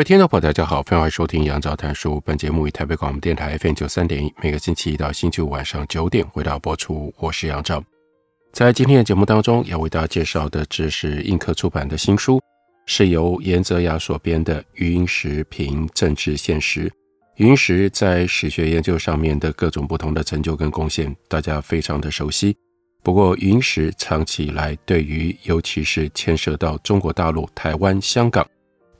各位听众朋友，大家好，欢迎收听杨照谈书。本节目以台北广播电台 FM 九三点一，每个星期一到星期五晚上九点回到播出。我是杨照。在今天的节目当中，要为大家介绍的，这是映客出版的新书，是由颜泽雅所编的《余英时评政治现实》。余英时在史学研究上面的各种不同的成就跟贡献，大家非常的熟悉。不过，余英时长期以来对于，尤其是牵涉到中国大陆、台湾、香港。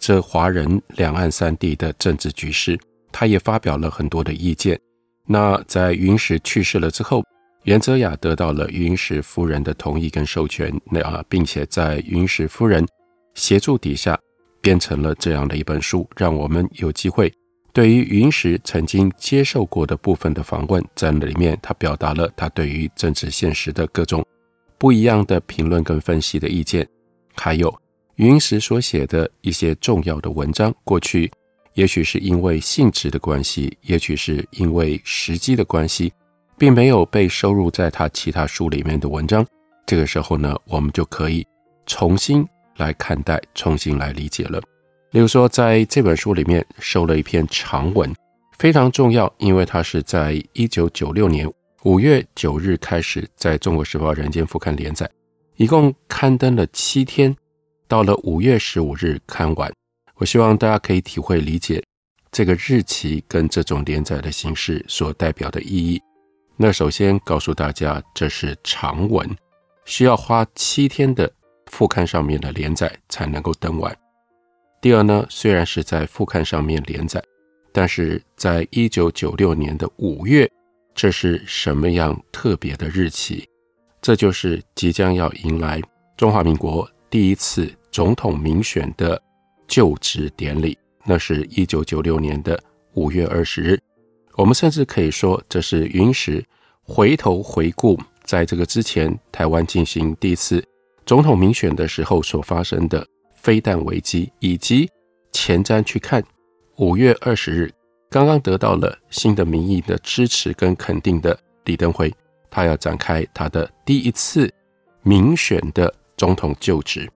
这华人两岸三地的政治局势，他也发表了很多的意见。那在云石去世了之后，袁泽雅得到了云石夫人的同意跟授权，那啊，并且在云石夫人协助底下，编成了这样的一本书，让我们有机会对于云石曾经接受过的部分的访问，在里面他表达了他对于政治现实的各种不一样的评论跟分析的意见，还有。余英时所写的一些重要的文章，过去也许是因为性质的关系，也许是因为时机的关系，并没有被收入在他其他书里面的文章。这个时候呢，我们就可以重新来看待，重新来理解了。例如说，在这本书里面收了一篇长文，非常重要，因为它是在一九九六年五月九日开始在中国时报人间副刊连载，一共刊登了七天。到了五月十五日刊完，我希望大家可以体会理解这个日期跟这种连载的形式所代表的意义。那首先告诉大家，这是长文，需要花七天的副刊上面的连载才能够登完。第二呢，虽然是在副刊上面连载，但是在一九九六年的五月，这是什么样特别的日期？这就是即将要迎来中华民国第一次。总统民选的就职典礼，那是一九九六年的五月二十日。我们甚至可以说，这是云石回头回顾，在这个之前台湾进行第一次总统民选的时候所发生的飞弹危机，以及前瞻去看五月二十日刚刚得到了新的民意的支持跟肯定的李登辉，他要展开他的第一次民选的总统就职。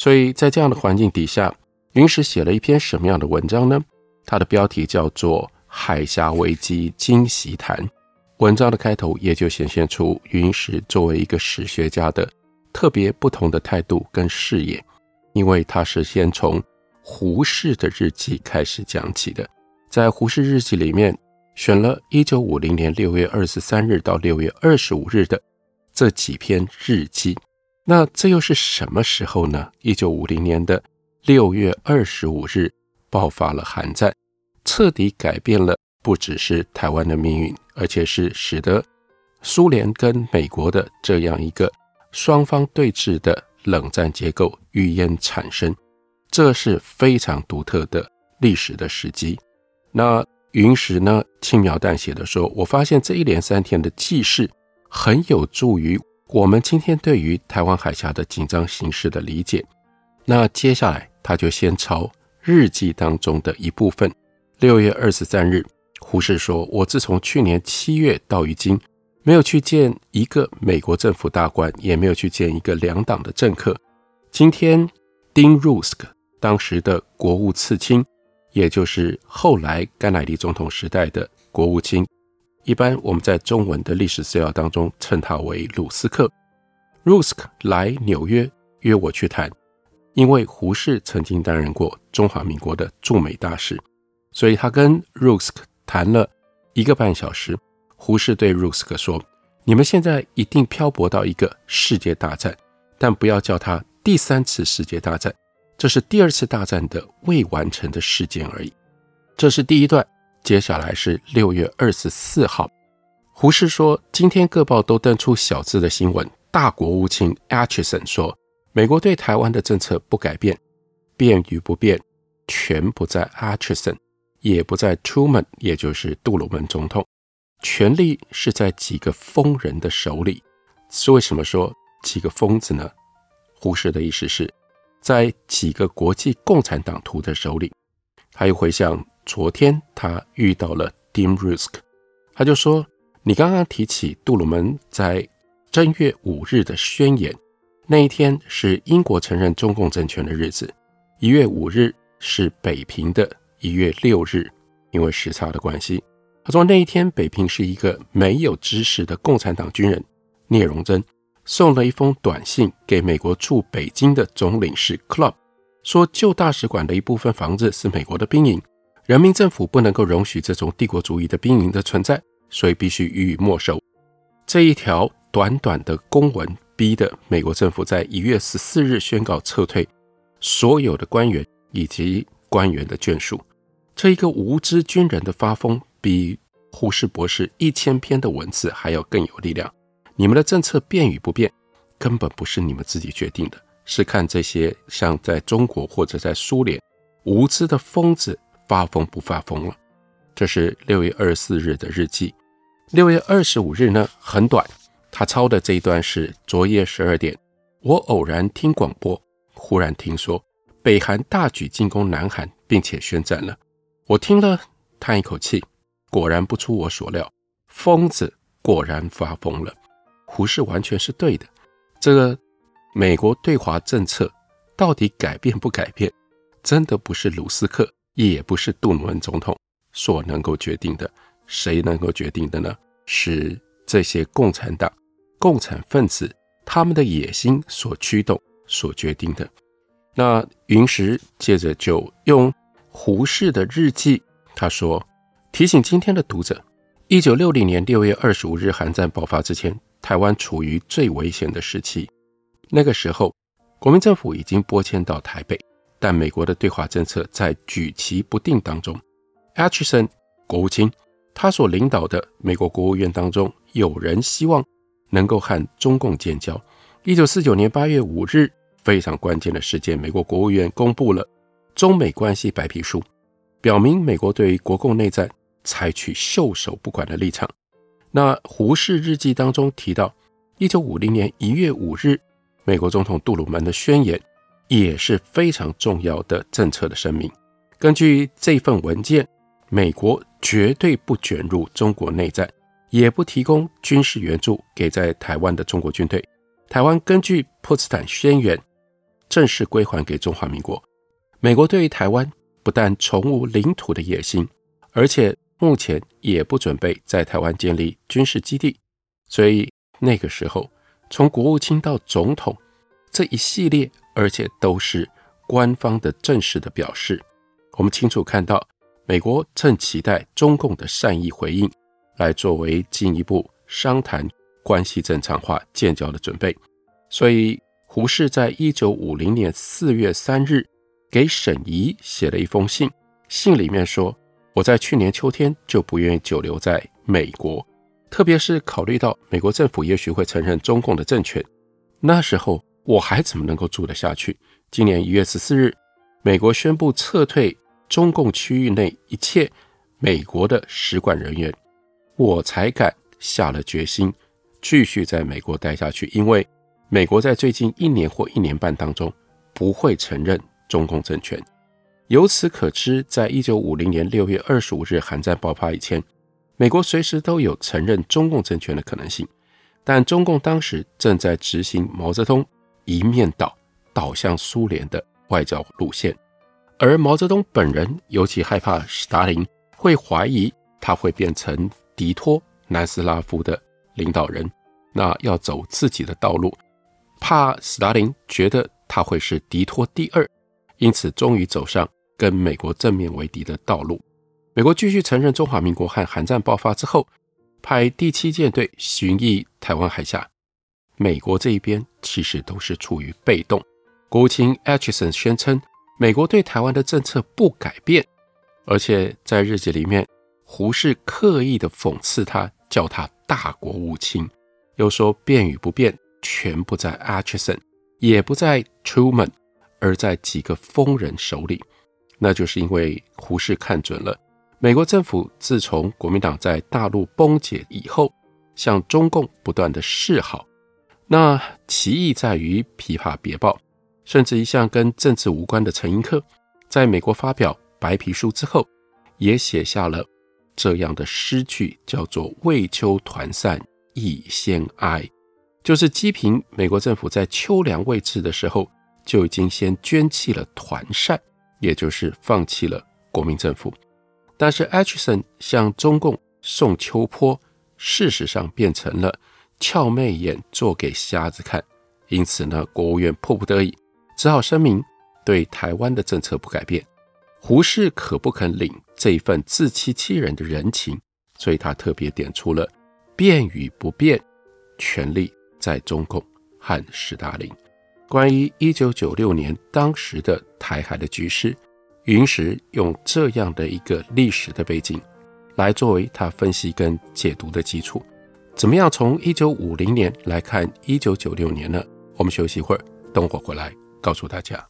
所以在这样的环境底下，云石写了一篇什么样的文章呢？它的标题叫做《海峡危机惊喜谈》。文章的开头也就显现出云石作为一个史学家的特别不同的态度跟视野，因为他是先从胡适的日记开始讲起的，在胡适日记里面选了一九五零年六月二十三日到六月二十五日的这几篇日记。那这又是什么时候呢？一九五零年的六月二十五日爆发了韩战，彻底改变了不只是台湾的命运，而且是使得苏联跟美国的这样一个双方对峙的冷战结构预演产生，这是非常独特的历史的时机。那云石呢，轻描淡写的说：“我发现这一连三天的记事很有助于。”我们今天对于台湾海峡的紧张形势的理解，那接下来他就先抄日记当中的一部分。六月二十三日，胡适说：“我自从去年七月到如今，没有去见一个美国政府大官，也没有去见一个两党的政客。今天，丁汝斯克当时的国务次卿，也就是后来甘乃迪总统时代的国务卿。”一般我们在中文的历史资料当中称他为鲁斯克。鲁斯克来纽约约我去谈，因为胡适曾经担任过中华民国的驻美大使，所以他跟鲁斯克谈了一个半小时。胡适对鲁斯克说：“你们现在一定漂泊到一个世界大战，但不要叫它第三次世界大战，这是第二次大战的未完成的事件而已。”这是第一段。接下来是六月二十四号，胡适说：“今天各报都登出小字的新闻，大国务卿 Acheson 说，美国对台湾的政策不改变，变与不变，全不在 Acheson，也不在 Truman，也就是杜鲁门总统，权力是在几个疯人的手里。是为什么说几个疯子呢？胡适的意思是，在几个国际共产党徒的手里。他又回想昨天他遇到了 Dean Rusk，他就说：“你刚刚提起杜鲁门在正月五日的宣言，那一天是英国承认中共政权的日子。一月五日是北平的一月六日，因为时差的关系。他说那一天北平是一个没有知识的共产党军人聂荣臻送了一封短信给美国驻北京的总领事 Club。”说旧大使馆的一部分房子是美国的兵营，人民政府不能够容许这种帝国主义的兵营的存在，所以必须予以没收。这一条短短的公文逼得美国政府在一月十四日宣告撤退所有的官员以及官员的眷属。这一个无知军人的发疯，比胡适博士一千篇的文字还要更有力量。你们的政策变与不变，根本不是你们自己决定的。是看这些像在中国或者在苏联无知的疯子发疯不发疯了。这是六月二十四日的日记。六月二十五日呢，很短，他抄的这一段是昨夜十二点，我偶然听广播，忽然听说北韩大举进攻南韩，并且宣战了。我听了叹一口气，果然不出我所料，疯子果然发疯了。胡适完全是对的，这个。美国对华政策到底改变不改变，真的不是卢斯克，也不是杜鲁门总统所能够决定的。谁能够决定的呢？是这些共产党、共产分子他们的野心所驱动、所决定的。那云石接着就用胡适的日记，他说：“提醒今天的读者，一九六零年六月二十五日韩战爆发之前，台湾处于最危险的时期。”那个时候，国民政府已经搬迁到台北，但美国的对华政策在举棋不定当中。Acheson 国务卿，他所领导的美国国务院当中，有人希望能够和中共建交。一九四九年八月五日，非常关键的事件，美国国务院公布了中美关系白皮书，表明美国对国共内战采取袖手不管的立场。那胡适日记当中提到，一九五零年一月五日。美国总统杜鲁门的宣言也是非常重要的政策的声明。根据这份文件，美国绝对不卷入中国内战，也不提供军事援助给在台湾的中国军队。台湾根据波茨坦宣言正式归还给中华民国。美国对于台湾不但从无领土的野心，而且目前也不准备在台湾建立军事基地。所以那个时候。从国务卿到总统这一系列，而且都是官方的正式的表示。我们清楚看到，美国正期待中共的善意回应，来作为进一步商谈关系正常化、建交的准备。所以，胡适在一九五零年四月三日给沈怡写了一封信，信里面说：“我在去年秋天就不愿意久留在美国。”特别是考虑到美国政府也许会承认中共的政权，那时候我还怎么能够住得下去？今年一月十四日，美国宣布撤退中共区域内一切美国的使馆人员，我才敢下了决心继续在美国待下去。因为美国在最近一年或一年半当中不会承认中共政权。由此可知，在一九五零年六月二十五日韩战爆发以前。美国随时都有承认中共政权的可能性，但中共当时正在执行毛泽东一面倒倒向苏联的外交路线，而毛泽东本人尤其害怕斯大林会怀疑他会变成迪托南斯拉夫的领导人，那要走自己的道路，怕斯大林觉得他会是迪托第二，因此终于走上跟美国正面为敌的道路。美国继续承认中华民国和韩战爆发之后，派第七舰队巡弋台湾海峡。美国这一边其实都是处于被动。国务卿 Acheson 宣称，美国对台湾的政策不改变，而且在日记里面，胡适刻意的讽刺他，叫他大国务卿，又说变与不变全不在 Acheson，也不在 Truman，而在几个疯人手里。那就是因为胡适看准了美国政府自从国民党在大陆崩解以后，向中共不断的示好。那其意在于琵琶别报，甚至一向跟政治无关的陈寅恪，在美国发表白皮书之后，也写下了这样的诗句，叫做“为秋团扇亦先哀”，就是讥评美国政府在秋粮未至的时候就已经先捐弃了团扇。也就是放弃了国民政府，但是 Acheson 向中共送秋波，事实上变成了翘媚眼做给瞎子看。因此呢，国务院迫不得已只好声明对台湾的政策不改变。胡适可不肯领这一份自欺欺人的人情，所以他特别点出了变与不变，权力在中共和斯大林。关于一九九六年当时的台海的局势，云石用这样的一个历史的背景来作为他分析跟解读的基础。怎么样从一九五零年来看一九九六年呢？我们休息一会儿，等会儿回来告诉大家。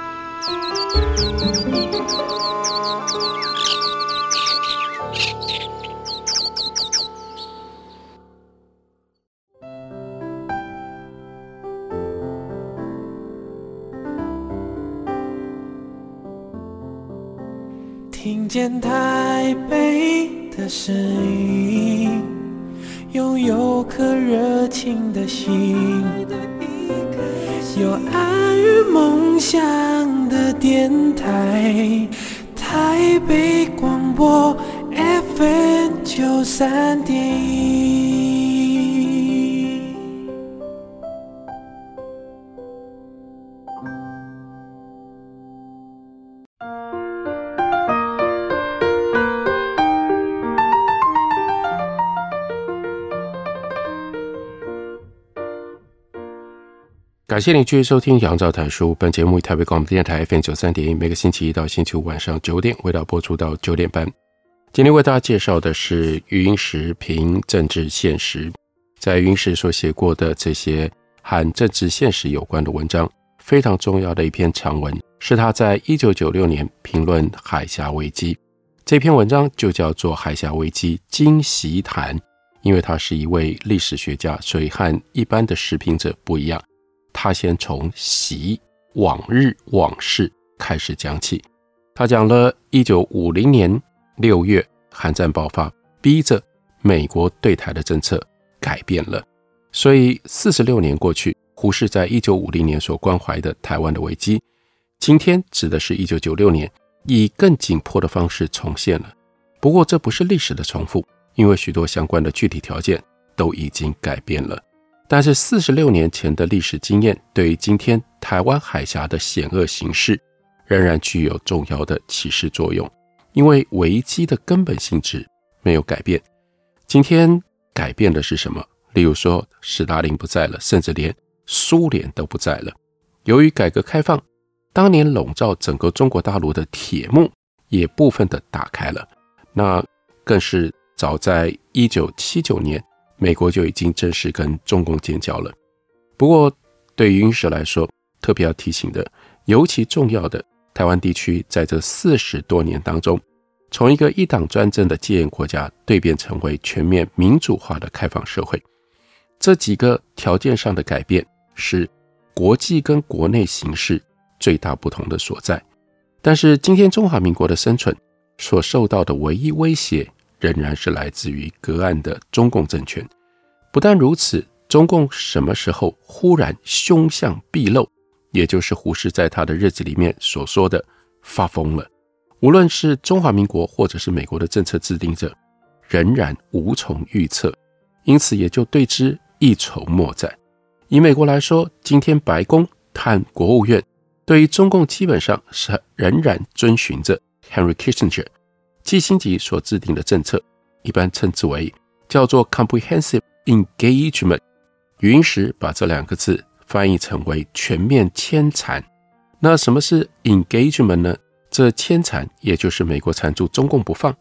有爱与梦想的电台，台北广播 FM 九三点感谢您继续收听《杨照谈书》。本节目以台北广播电台 FM 九三点一，每个星期一到星期五晚上九点，为大家播出到九点半。今天为大家介绍的是余英时评政治现实，在余英时所写过的这些和政治现实有关的文章，非常重要的一篇长文，是他在一九九六年评论海峡危机。这篇文章就叫做《海峡危机今昔谈》，因为他是一位历史学家，所以和一般的时评者不一样。他先从习往日往事开始讲起，他讲了一九五零年六月韩战爆发，逼着美国对台的政策改变了，所以四十六年过去，胡适在一九五零年所关怀的台湾的危机，今天指的是一九九六年，以更紧迫的方式重现了。不过这不是历史的重复，因为许多相关的具体条件都已经改变了。但是四十六年前的历史经验，对于今天台湾海峡的险恶形势，仍然具有重要的启示作用。因为危机的根本性质没有改变。今天改变的是什么？例如说，史达林不在了，甚至连苏联都不在了。由于改革开放，当年笼罩整个中国大陆的铁幕也部分的打开了。那更是早在一九七九年。美国就已经正式跟中共建交了。不过，对于云石来说，特别要提醒的，尤其重要的，台湾地区在这四十多年当中，从一个一党专政的戒严国家蜕变成为全面民主化的开放社会，这几个条件上的改变，是国际跟国内形势最大不同的所在。但是，今天中华民国的生存所受到的唯一威胁，仍然是来自于隔岸的中共政权。不但如此，中共什么时候忽然凶相毕露，也就是胡适在他的日记里面所说的发疯了。无论是中华民国或者是美国的政策制定者，仍然无从预测，因此也就对之一筹莫展。以美国来说，今天白宫和国务院对于中共基本上是仍然遵循着 Henry Kissinger 基辛级所制定的政策，一般称之为叫做 Comprehensive Engagement。云石把这两个字翻译成为全面牵缠。那什么是 Engagement 呢？这牵缠，也就是美国缠住中共不放，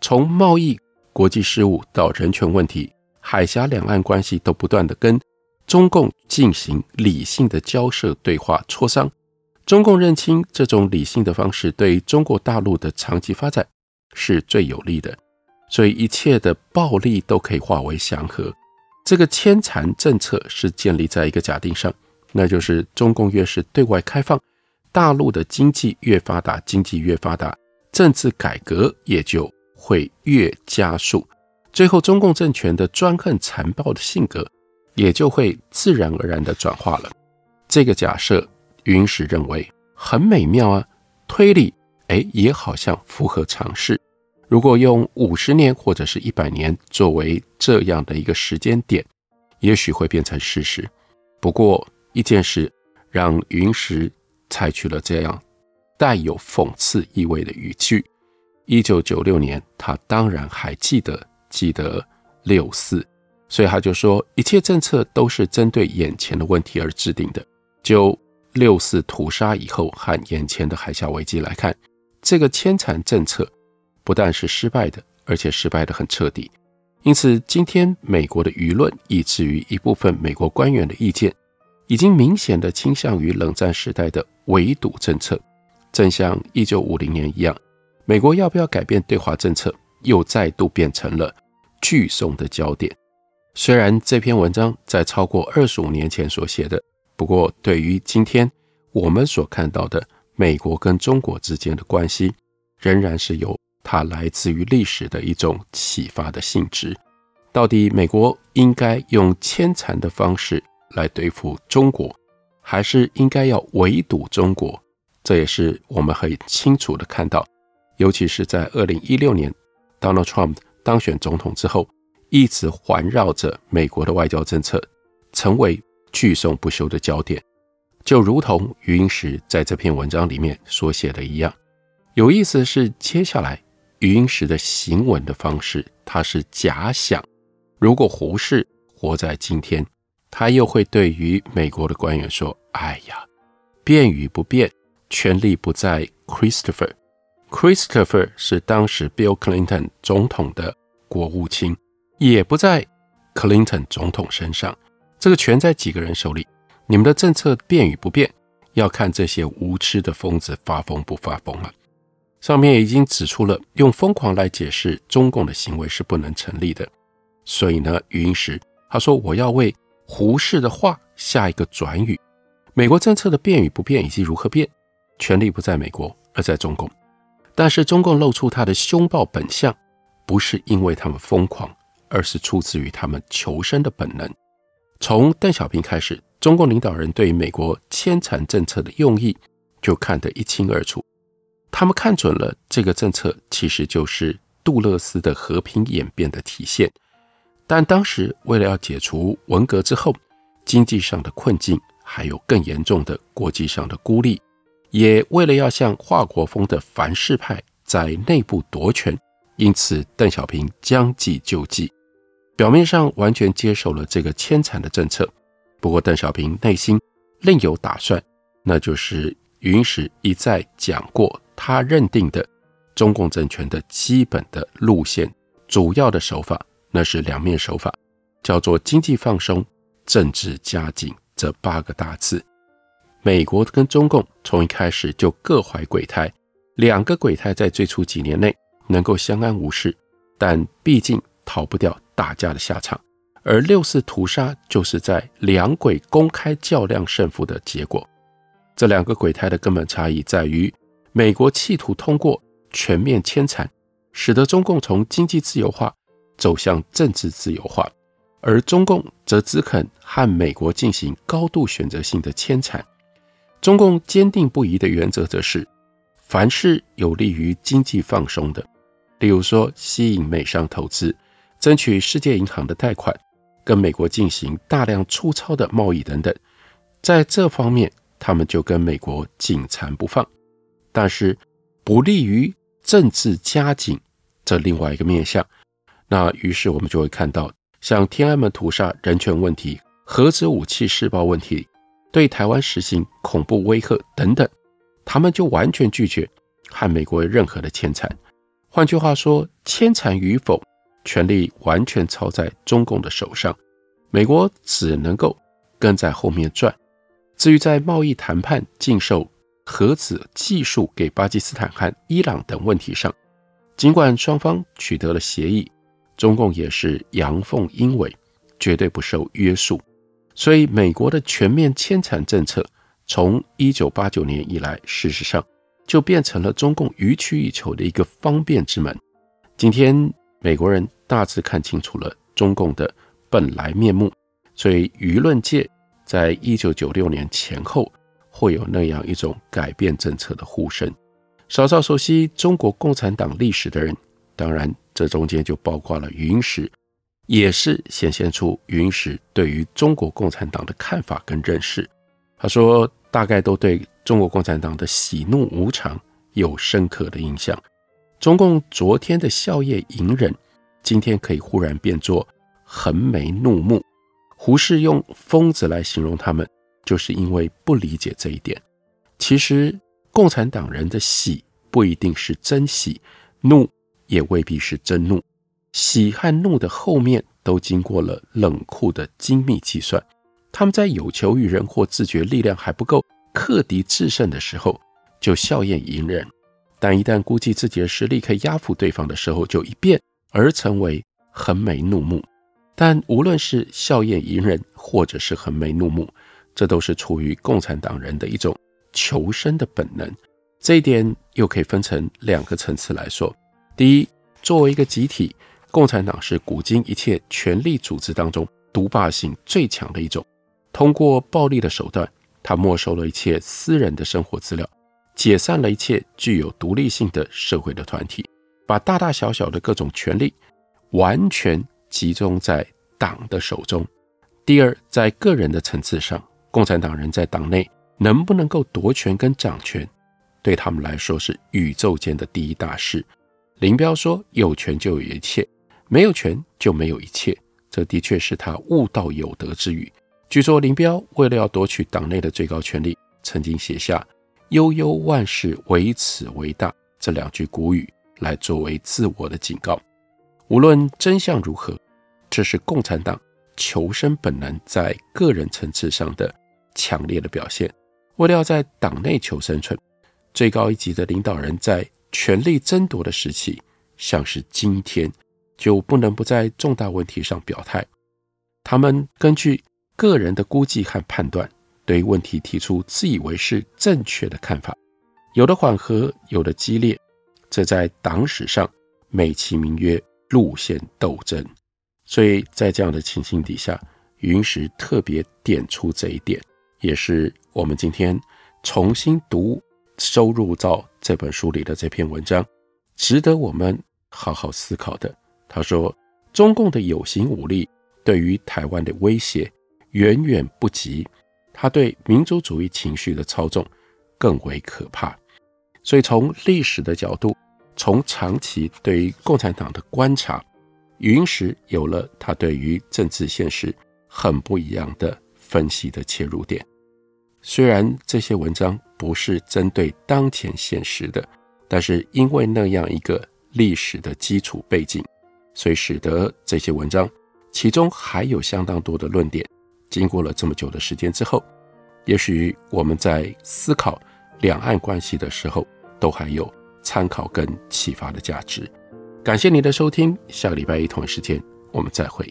从贸易、国际事务到人权问题、海峡两岸关系，都不断地跟中共进行理性的交涉、对话、磋商。中共认清这种理性的方式对中国大陆的长期发展是最有利的，所以一切的暴力都可以化为祥和。这个牵缠政策是建立在一个假定上，那就是中共越是对外开放。大陆的经济越发达，经济越发达，政治改革也就会越加速。最后，中共政权的专横残暴的性格也就会自然而然地转化了。这个假设，余英时认为很美妙啊，推理诶也好像符合常识。如果用五十年或者是一百年作为这样的一个时间点，也许会变成事实。不过一件事让云石。采取了这样带有讽刺意味的语句。一九九六年，他当然还记得记得六四，所以他就说，一切政策都是针对眼前的问题而制定的。就六四屠杀以后和眼前的海峡危机来看，这个牵缠政策不但是失败的，而且失败得很彻底。因此，今天美国的舆论，以至于一部分美国官员的意见。已经明显的倾向于冷战时代的围堵政策，正像一九五零年一样，美国要不要改变对华政策，又再度变成了聚讼的焦点。虽然这篇文章在超过二十五年前所写的，不过对于今天我们所看到的美国跟中国之间的关系，仍然是有它来自于历史的一种启发的性质。到底美国应该用牵缠的方式，来对付中国，还是应该要围堵中国？这也是我们很清楚的看到，尤其是在二零一六年 Donald Trump 当选总统之后，一直环绕着美国的外交政策，成为句颂不休的焦点。就如同余英时在这篇文章里面所写的一样，有意思是，接下来余英时的行文的方式，他是假想，如果胡适活在今天。他又会对于美国的官员说：“哎呀，变与不变，权力不在 Christopher。Christopher 是当时 Bill Clinton 总统的国务卿，也不在 Clinton 总统身上。这个权在几个人手里？你们的政策变与不变，要看这些无知的疯子发疯不发疯了。上面已经指出了，用疯狂来解释中共的行为是不能成立的。所以呢，余英时他说：我要为。”胡适的话下一个转语：美国政策的变与不变，以及如何变，权力不在美国，而在中共。但是中共露出他的凶暴本相，不是因为他们疯狂，而是出自于他们求生的本能。从邓小平开始，中共领导人对美国牵缠政策的用意就看得一清二楚。他们看准了这个政策其实就是杜勒斯的和平演变的体现。但当时为了要解除文革之后经济上的困境，还有更严重的国际上的孤立，也为了要向华国锋的反世派在内部夺权，因此邓小平将计就计，表面上完全接受了这个牵缠的政策。不过邓小平内心另有打算，那就是云石一再讲过他认定的中共政权的基本的路线、主要的手法。那是两面手法，叫做经济放松、政治加紧这八个大字。美国跟中共从一开始就各怀鬼胎，两个鬼胎在最初几年内能够相安无事，但毕竟逃不掉打架的下场。而六四屠杀就是在两鬼公开较量胜负的结果。这两个鬼胎的根本差异在于，美国企图通过全面牵缠，使得中共从经济自由化走向政治自由化，而中共则只肯和美国进行高度选择性的牵缠。中共坚定不移的原则则是，凡是有利于经济放松的，例如说吸引美商投资、争取世界银行的贷款、跟美国进行大量粗糙的贸易等等，在这方面他们就跟美国紧缠不放。但是不利于政治加紧这另外一个面向，那于是我们就会看到，像天安门屠杀、人权问题、核子武器试爆问题。对台湾实行恐怖威吓等等，他们就完全拒绝和美国任何的牵缠。换句话说，牵缠与否，权力完全操在中共的手上，美国只能够跟在后面转。至于在贸易谈判、禁售核子技术给巴基斯坦和伊朗等问题上，尽管双方取得了协议，中共也是阳奉阴违，绝对不受约束。所以，美国的全面牵缠政策从一九八九年以来，事实上就变成了中共予取予求的一个方便之门。今天，美国人大致看清楚了中共的本来面目，所以舆论界在一九九六年前后会有那样一种改变政策的呼声。稍稍熟悉中国共产党历史的人，当然这中间就包括了云石。也是显现出云石对于中国共产党的看法跟认识。他说，大概都对中国共产党的喜怒无常有深刻的印象。中共昨天的笑靥隐忍，今天可以忽然变作横眉怒目。胡适用疯子来形容他们，就是因为不理解这一点。其实，共产党人的喜不一定是真喜，怒也未必是真怒。喜和怒的后面都经过了冷酷的精密计算。他们在有求于人或自觉力量还不够克敌制胜的时候，就笑靨迎人；但一旦估计自己的实力可以压服对方的时候，就一变而成为横眉怒目。但无论是笑靥迎人，或者是横眉怒目，这都是出于共产党人的一种求生的本能。这一点又可以分成两个层次来说：第一，作为一个集体。共产党是古今一切权力组织当中独霸性最强的一种。通过暴力的手段，他没收了一切私人的生活资料，解散了一切具有独立性的社会的团体，把大大小小的各种权力完全集中在党的手中。第二，在个人的层次上，共产党人在党内能不能够夺权跟掌权，对他们来说是宇宙间的第一大事。林彪说：“有权就有一切。”没有权就没有一切，这的确是他悟道有德之语。据说林彪为了要夺取党内的最高权力，曾经写下“悠悠万事，唯此为大”这两句古语来作为自我的警告。无论真相如何，这是共产党求生本能在个人层次上的强烈的表现。为了要在党内求生存，最高一级的领导人在权力争夺的时期，像是今天。就不能不在重大问题上表态。他们根据个人的估计和判断，对问题提出自以为是正确的看法，有的缓和，有的激烈。这在党史上美其名曰路线斗争。所以在这样的情形底下，云石特别点出这一点，也是我们今天重新读收入到这本书里的这篇文章，值得我们好好思考的。他说：“中共的有形武力对于台湾的威胁远远不及他对民族主义情绪的操纵更为可怕。所以，从历史的角度，从长期对于共产党的观察，云石有了他对于政治现实很不一样的分析的切入点。虽然这些文章不是针对当前现实的，但是因为那样一个历史的基础背景。”所以使得这些文章，其中还有相当多的论点，经过了这么久的时间之后，也许我们在思考两岸关系的时候，都还有参考跟启发的价值。感谢您的收听，下个礼拜一同时间我们再会。